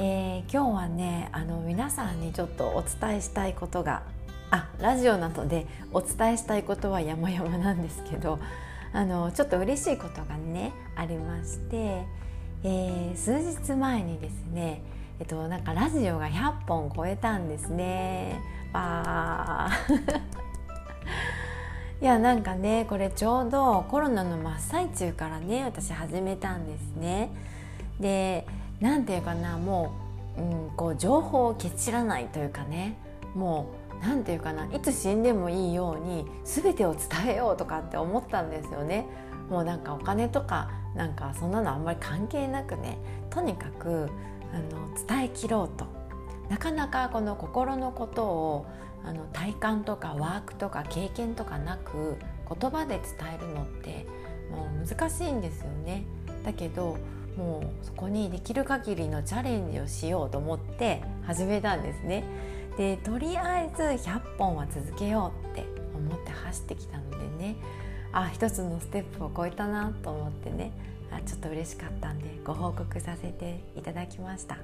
えー、今日はねあの皆さんにちょっとお伝えしたいことがあラジオなどでお伝えしたいことは山々なんですけどあのちょっと嬉しいことがねありまして、えー、数日前にですねえっとなんかラジオが100本超えたんですね。わ いやなんかねこれちょうどコロナの真っ最中からね私始めたんですね。で何て言うかなもう,、うん、こう情報を蹴散らないというかねもう何て言うかないつ死んでもいいように全てを伝えようとかって思ったんですよね。もうなんかお金とかなんかそんなのあんまり関係なくねとにかくあの伝えきろうとなかなかこの心のことをあの体感とかワークとか経験とかなく言葉で伝えるのってもう難しいんですよね。だけどもうそこにできる限りのチャレンジをしようと思って始めたんですね。でとりあえず100本は続けようって思って走ってきたのでねあ一つのステップを超えたなと思ってねあちょっと嬉しかったんでご報告させていただきました。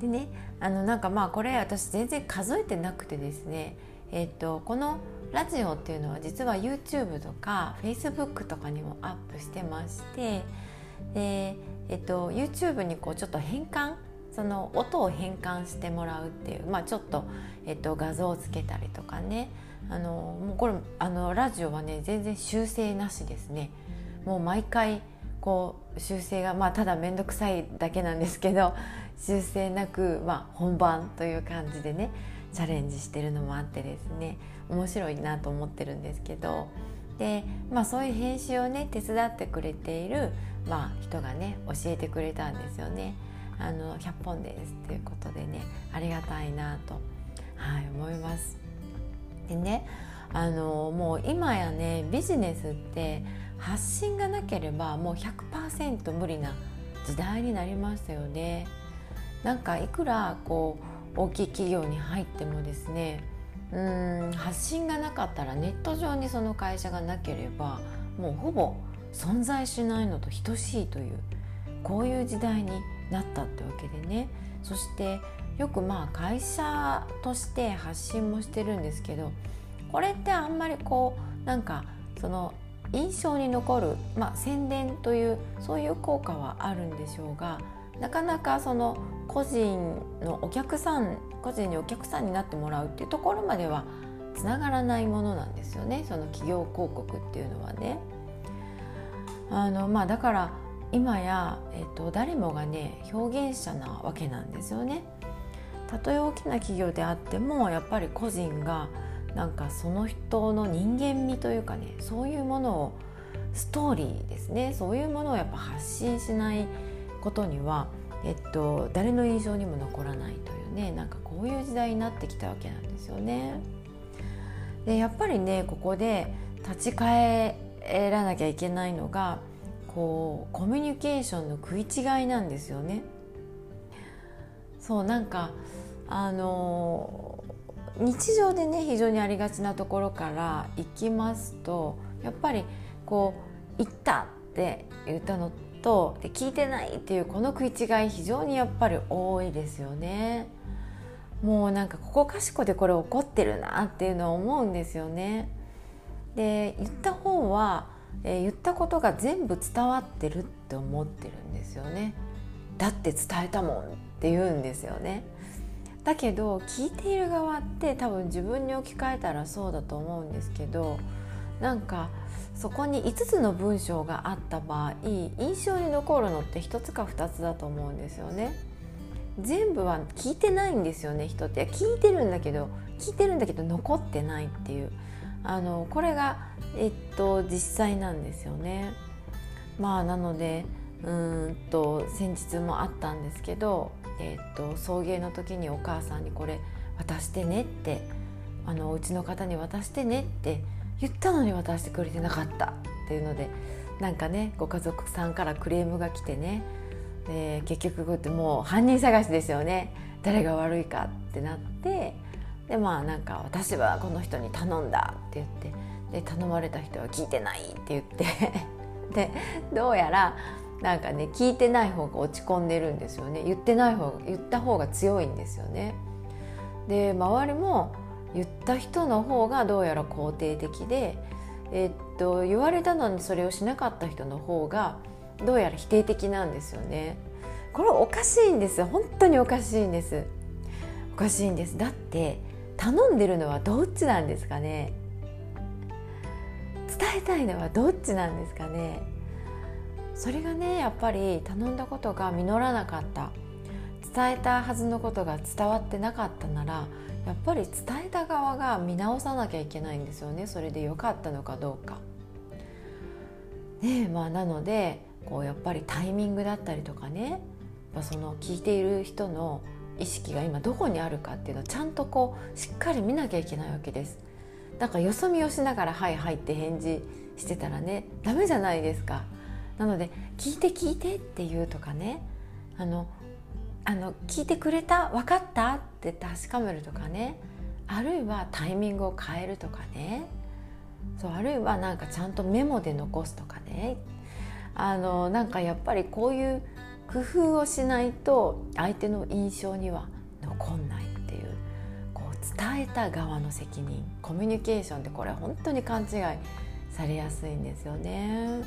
でねあのなんかまあこれ私全然数えてなくてですねえっとこのラジオっていうのは実は YouTube とか Facebook とかにもアップしてましてで、えっと、YouTube にこうちょっと変換その音を変換してもらうっていう、まあ、ちょっと、えっと、画像をつけたりとかね。あのもうこれあのラジオはね全然修正なしですね。もう毎回こう修正がまあただ面倒くさいだけなんですけど修正なく、まあ、本番という感じでねチャレンジしてるのもあってですね。面白いなと思ってるんですけど。で、まあ、そういう編集をね手伝ってくれている、まあ、人がね教えてくれたんですよね。あの100本ですっていうことでねありがたいなと、はい、思います。でねあのもう今やねビジネスって発信がなければもう100%無理な時代になりましたよね。なんかいくらこう大きい企業に入ってもですねうん発信がなかったらネット上にその会社がなければもうほぼ存在しないのと等しいというこういう時代になったってわけでねそしてよくまあ会社として発信もしてるんですけどこれってあんまりこうなんかその印象に残る、まあ、宣伝というそういう効果はあるんでしょうがなかなかその個人のお客さん個人にお客さんになってもらうっていうところまではつながらないものなんですよねその企業広告っていうのはね。あのまあ、だから今や、えっと、誰もがね表現者なわけなんですよね。たとえ大きな企業であってもやっぱり個人がなんかその人の人間味というかねそういうものをストーリーですねそういうものをやっぱ発信しないことには、えっと、誰の印象にも残らないというねなんかこういう時代になってきたわけなんですよね。でやっぱりねここで立ち返らなきゃいけないのがこうコミュニケーションの食い違いなんですよね。そうなんかあの日常でね非常にありがちなところから行きますとやっぱりこう「行った」って言ったのとで聞いてないっていうこの食い違い非常にやっぱり多いですよね。もうなんかここかしこでこれ怒ってるなっていうのは思うんですよね。で言った方は、えー、言ったことが全部伝わってるって思ってるんですよね。だって伝えたもんって言うんですよね。だけど聞いている側って多分自分に置き換えたらそうだと思うんですけどなんかそこに5つの文章があった場合印象に残るのって1つか2つだと思うんですよね。全部は聞いてないんですよね人って聞いてるんだけど聞いてるんだけど残ってないっていうあのこれが、えっと、実際なんですよね。まあなのでうんと先日もあったんですけど、えー、と送迎の時にお母さんにこれ渡してねってあのうちの方に渡してねって言ったのに渡してくれてなかったっていうのでなんかねご家族さんからクレームが来てねで結局こうやってもう犯人探しですよね誰が悪いかってなってでまあなんか私はこの人に頼んだって言ってで頼まれた人は聞いてないって言って でどうやらなんかね聞いてない方が落ち込んでるんですよね。言ってない方が言った方が強いんですよね。で周りも言った人の方がどうやら肯定的で、えっと言われたのにそれをしなかった人の方がどうやら否定的なんですよね。これおかしいんです本当におかしいんです。おかしいんです。だって頼んでるのはどっちなんですかね。えたいのはどっちなんですかねそれがねやっぱり頼んだことが実らなかった伝えたはずのことが伝わってなかったならやっぱり伝えた側が見直さなきゃいけないんですよねそれで良かったのかどうか。ねまあ、なのでこうやっぱりタイミングだったりとかねその聞いている人の意識が今どこにあるかっていうのをちゃんとこうしっかり見なきゃいけないわけです。だからよそ見をしながら「はいはい」って返事してたらねダメじゃないですか。なので「聞いて聞いて」って言うとかねあのあの聞いてくれた分かったって確かめるとかねあるいはタイミングを変えるとかねそうあるいはなんかちゃんとメモで残すとかねあのなんかやっぱりこういう工夫をしないと相手の印象には残んない伝えた側の責任コミュニケーションってこれ本当に勘違いされやすいんですよね。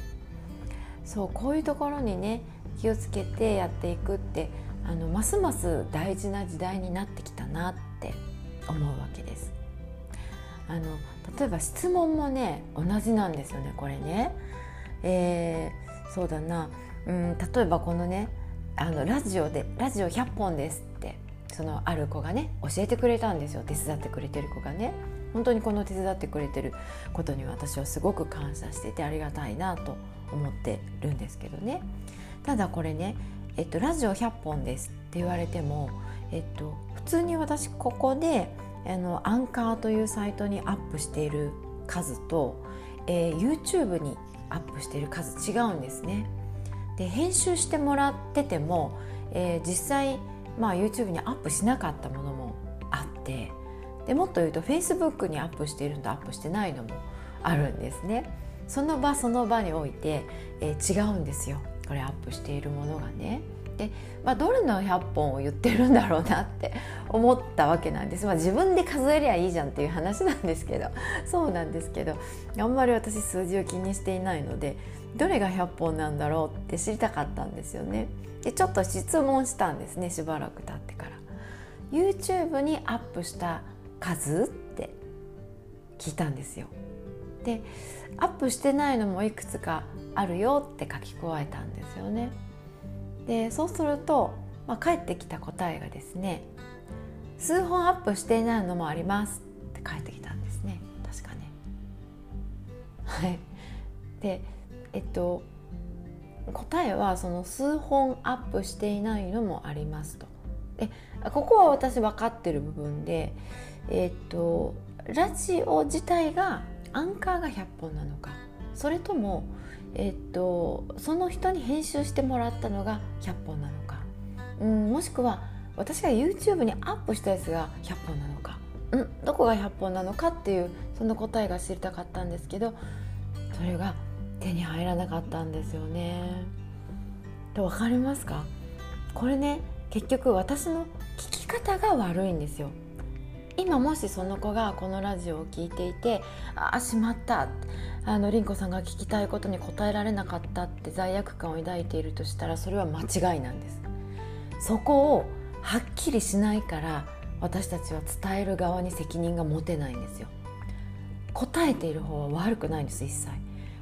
そうこういうところにね気をつけてやっていくってあのますます大事な時代になってきたなって思うわけです。あの例えば質問もね同じなんですよねこれね。えー、そうだなうん例えばこのねあのラジオで「ラジオ100本です」そのある子がね教えてくれたんですよ。手伝ってくれてる子がね。本当にこの手伝ってくれてることに私はすごく感謝しててありがたいなと思ってるんですけどね。ただこれね、えっと、ラジオ100本ですって言われても、えっと、普通に私ここであのアンカーというサイトにアップしている数と、えー、YouTube にアップしている数違うんですね。で編集してもらってても、えー、実際、まあ、YouTube にアップしなかったものもあってでもっと言うと Facebook にアップしているのとアップしてないのもあるんですね。その場その場において、えー、違うんですよこれアップしているものがね。で、まあ、どれの100本を言ってるんだろうなって 思ったわけなんです、まあ、自分で数えりゃいいじゃんっていう話なんですけどそうなんですけどあんまり私数字を気にしていないのでどれが100本なんだろうって知りたかったんですよね。でちょっと質問したんですねしばらく経ってから。YouTube にアップした数って聞いたんですよ。でアップしてないのもいくつかあるよって書き加えたんですよね。でそうすると、まあ、返ってきた答えがですね数本アップしていないのもありますって返ってきたんですね確かね。はい、でえっと答えはその数本アップしていないのもありますと。でここは私分かってる部分で、えっとラジオ自体がアンカーが100本なのか。それとも、えっとその人に編集してもらったのが100本なのか、うん、もしくは私が YouTube にアップしたやつが100本なのか、うん、どこが100本なのかっていうその答えが知りたかったんですけどそれが手に入らなかったんですよね。と分かりますか？これね結局私の聞き方が悪いんですよ。今もしその子がこのラジオを聞いていて「ああしまった」あの凛子さんが聞きたいことに答えられなかったって罪悪感を抱いているとしたらそれは間違いなんです。そこをはっきりしないから私たちは伝える側に責任が持てないんですよ。答えている方は悪くないんです一切。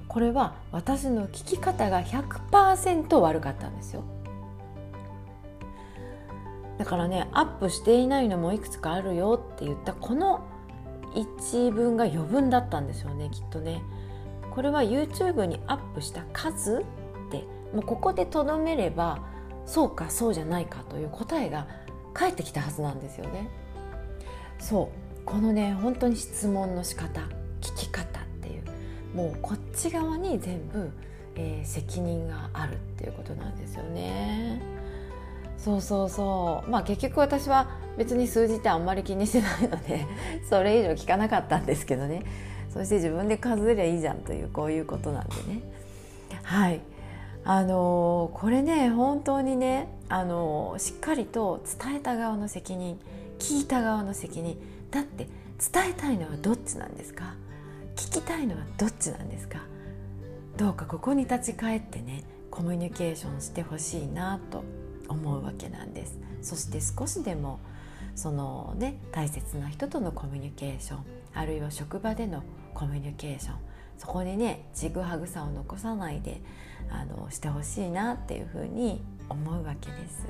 これは私の聞き方が100%悪かったんですよだからねアップしていないのもいくつかあるよって言ったこの一文が余分だったんですよねきっとねこれは YouTube にアップした数ってもうここでとどめればそうかそうじゃないかという答えが返ってきたはずなんですよね。そうこのね本当に質問の仕方聞き方もうこっち側に全部、えー、責任があるっていうことなんですよね。そうそうそう。まあ結局私は別に数字ってあんまり気にしてないので それ以上聞かなかったんですけどね。そして自分で数えりゃいいじゃんというこういうことなんでね。はい。あのこれね本当にねあのしっかりと伝えた側の責任聞いた側の責任だって伝えたいのはどっちなんですか？聞きたいのはどっちなんですか？どうかここに立ち返ってねコミュニケーションしてほしいなと思うわけなんです。そして少しでもそのね大切な人とのコミュニケーションあるいは職場でのコミュニケーションそこにねちぐはぐさを残さないであのしてほしいなっていうふうに思うわけです。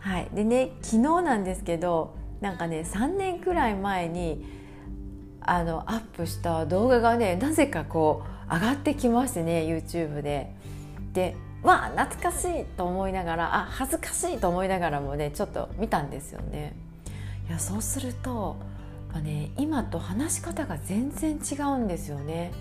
はい、でね昨日なんですけどなんかね3年くらい前にあのアップした動画がねなぜかこう上がってきましてね YouTube で。でわあ懐かしいと思いながらあ恥ずかしいと思いながらもねちょっと見たんですよね。いやそうすると、まあね、今と話し方が全然違うんですよね。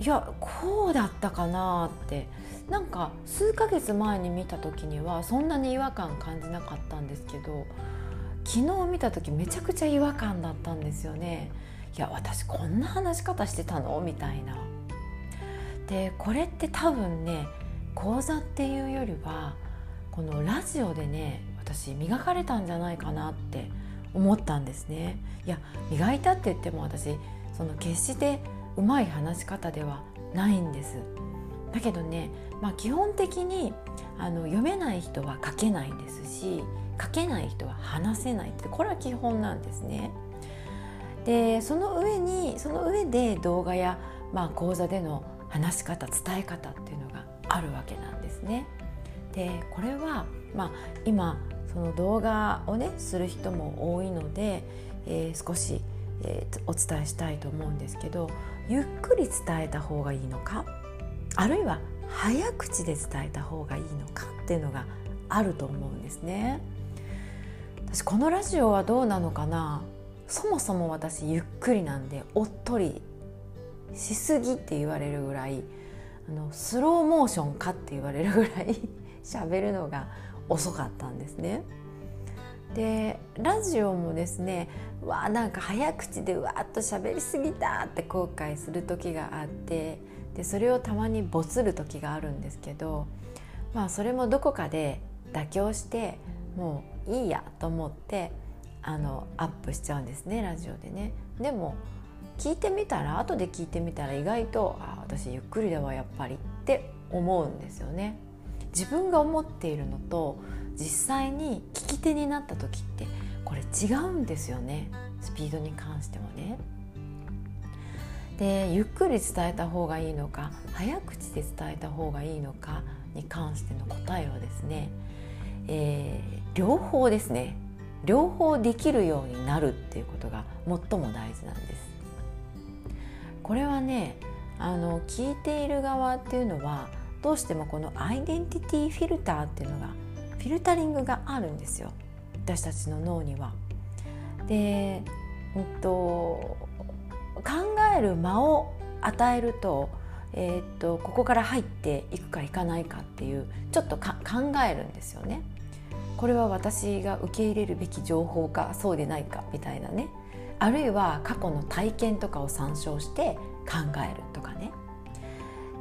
いやこうだったかなってなんか数ヶ月前に見た時にはそんなに違和感感じなかったんですけど昨日見た時めちゃくちゃ違和感だったんですよね。いや私こんな話し方してたの？みたいな。でこれって多分ね講座っていうよりはこのラジオでね私磨かれたんじゃないかなって思ったんですね。いや磨いたって言っても私その決してうまい話し方ではないんです。だけどね、まあ、基本的にあの読めない人は書けないですし書けない人は話せないってこれは基本なんですね。でその上にその上で動画や、まあ、講座での話し方伝え方っていうのがあるわけなんですね。でこれは、まあ、今その動画をねする人も多いので、えー、少し、えー、お伝えしたいと思うんですけどゆっくり伝えた方がいいのかあるいは早口で伝えた方がいいのかっていうのがあると思うんですね。私このラジオはどうなのかな？そもそも私ゆっくりなんでおっとりしすぎって言われるぐらいあのスローモーションかって言われるぐらい 喋るのが遅かったんですね。でラジオもですねわあなんか早口でわーっと喋りすぎたって後悔する時があってでそれをたまにボツる時があるんですけどまあそれもどこかで妥協してもういいやと思ってあのアップしちゃうんですねラジオでね。でも聞いてみたら後で聞いてみたら意外とあ私ゆっくりだわやっぱりって思うんですよね。自分が思っているのと実際に聞き手になった時ってこれ違うんですよねスピードに関してもね。でゆっくり伝えた方がいいのか早口で伝えた方がいいのかに関しての答えはですね、えー、両方ですね両方できるようになるっていうことが最も大事なんです。これはねあの聞いている側っていうのはどうしてもこのアイデンティティフィルターっていうのがフィルタリングがあるんですよ私たちの脳には。で、うんと、考える間を与えると,、え、っとここから入っていくかいかないかっていうちょっと考えるんですよね。これは私が受け入れるべき情報かそうでないかみたいなねあるいは過去の体験とかを参照して考えるとかね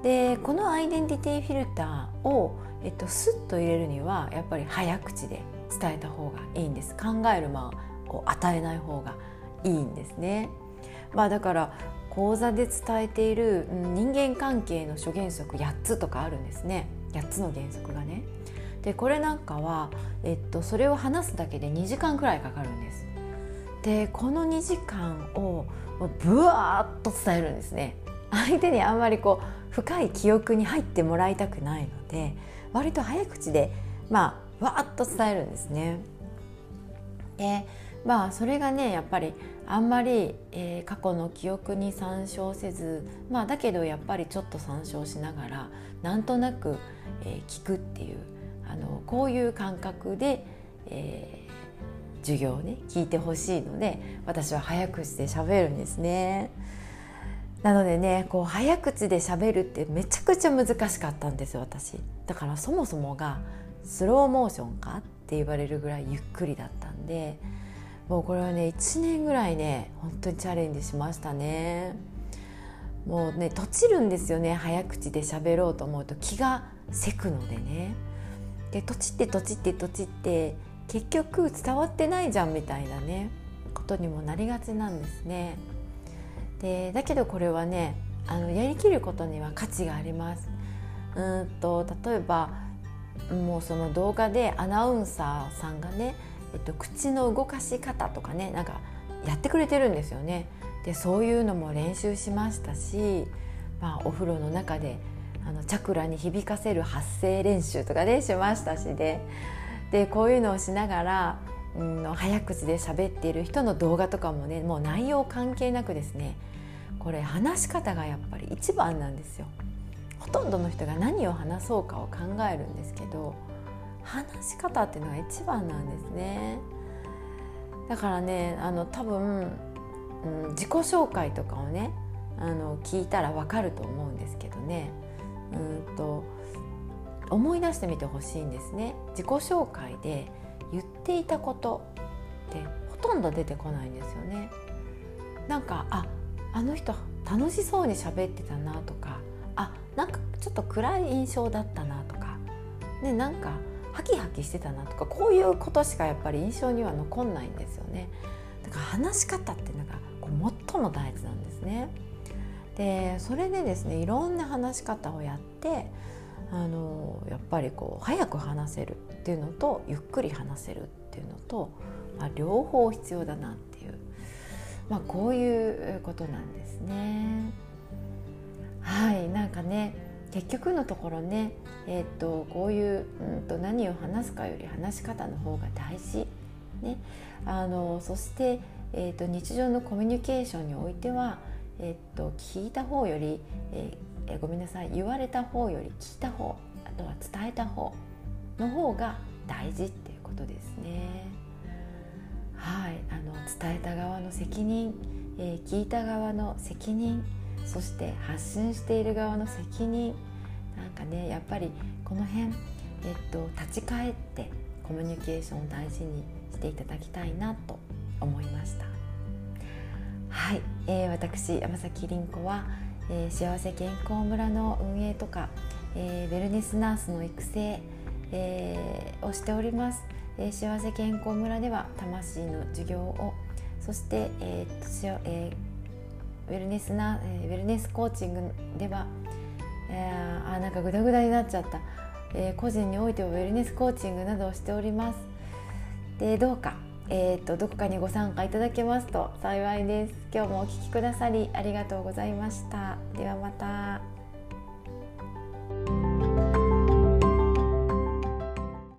でこのアイデンティティフィルターを、えっと、スッと入れるにはやっぱり早口で伝えた方がいいんです考える間を与えない方がいいんですね。まあ、だから講座で伝えている人間関係の諸原則8つとかあるんですね8つの原則がね。でこれなんかは、えっと、それを話すだけで2時間くらいかかるんです。でこの2時間をブワーッと伝えるんですね。相手にあんまりこう深い記憶に入ってもらいたくないので割と早口でまあわーっと伝えるんですね。でまあそれがねやっぱりあんまり、えー、過去の記憶に参照せずまあだけどやっぱりちょっと参照しながらなんとなく、えー、聞くっていうあのこういう感覚で、えー、授業をね聞いてほしいので私は早口で喋るんですね。なのでねこう早口で喋るってめちゃくちゃ難しかったんです私。だからそもそもがスローモーションかって言われるぐらいゆっくりだったんでもうこれはね1年ぐらいね本当にチャレンジしましたね。もうねとちるんですよね早口で喋ろうと思うと気がせくのでね。でとちってとちってとちって結局伝わってないじゃんみたいなねことにもなりがちなんですねでだけどこれはねあのやりきることには価値がありますうんと例えばもうその動画でアナウンサーさんがね、えっと、口の動かし方とかねなんかやってくれてるんですよね。でそういうのも練習しましたし、まあ、お風呂の中であのチャクラに響かせる発声練習とかねしましたしででこういうのをしながら、うん、早口で喋っている人の動画とかもねもう内容関係なくですねこれ話し方がやっぱり一番なんですよ。ほとんどの人が何を話そうかを考えるんですけど話し方っていうのが一番なんですね。だからねあの多分、うん、自己紹介とかをねあの聞いたらわかると思うんですけどね。うんと思い出してみてほしいんですね自己紹介で言っていたことってほとんど出てこないんですよねなんかああの人楽しそうに喋ってたなとかあなんかちょっと暗い印象だったなとか、ね、なんかハキハキしてたなとかこういうことしかやっぱり印象には残んないんですよね。だから話し方っていうのがこう最も大事なんですね。でそれでですねいろんな話し方をやってあのやっぱりこう早く話せるっていうのとゆっくり話せるっていうのと、まあ、両方必要だなっていう、まあ、こういうことなんですね。はいなんかね結局のところね、えーと、こういう、うんと、何を話すかより話し方の方が大事、ね、あのそして、えーと、日常のコミュニケーションにおいては、えーと、聞いた方より、えー、ごめんなさい言われた方より聞いた方あとは伝えた方の方が大事っていうことですね。はい、あの伝えた側の責任、えー、聞いた側の責任そして発信している側の責任なんかねやっぱりこの辺、えっと、立ち返ってコミュニケーションを大事にしていただきたいなと思いましたはい、えー、私山崎凛子は、えー、幸せ健康村の運営とか、えー、ウェルネスナースの育成、えー、をしております、えー、幸せ健康村では魂の授業をそして、えーえーウェルネスな、えー、ウェルネスコーチングでは、えー、あなんかグダグダになっちゃった、えー、個人においてはウェルネスコーチングなどをしております。でどうか、えーと、どこかにご参加いただけますと幸いです。今日もお聴きくださりありがとうございました。ではまた。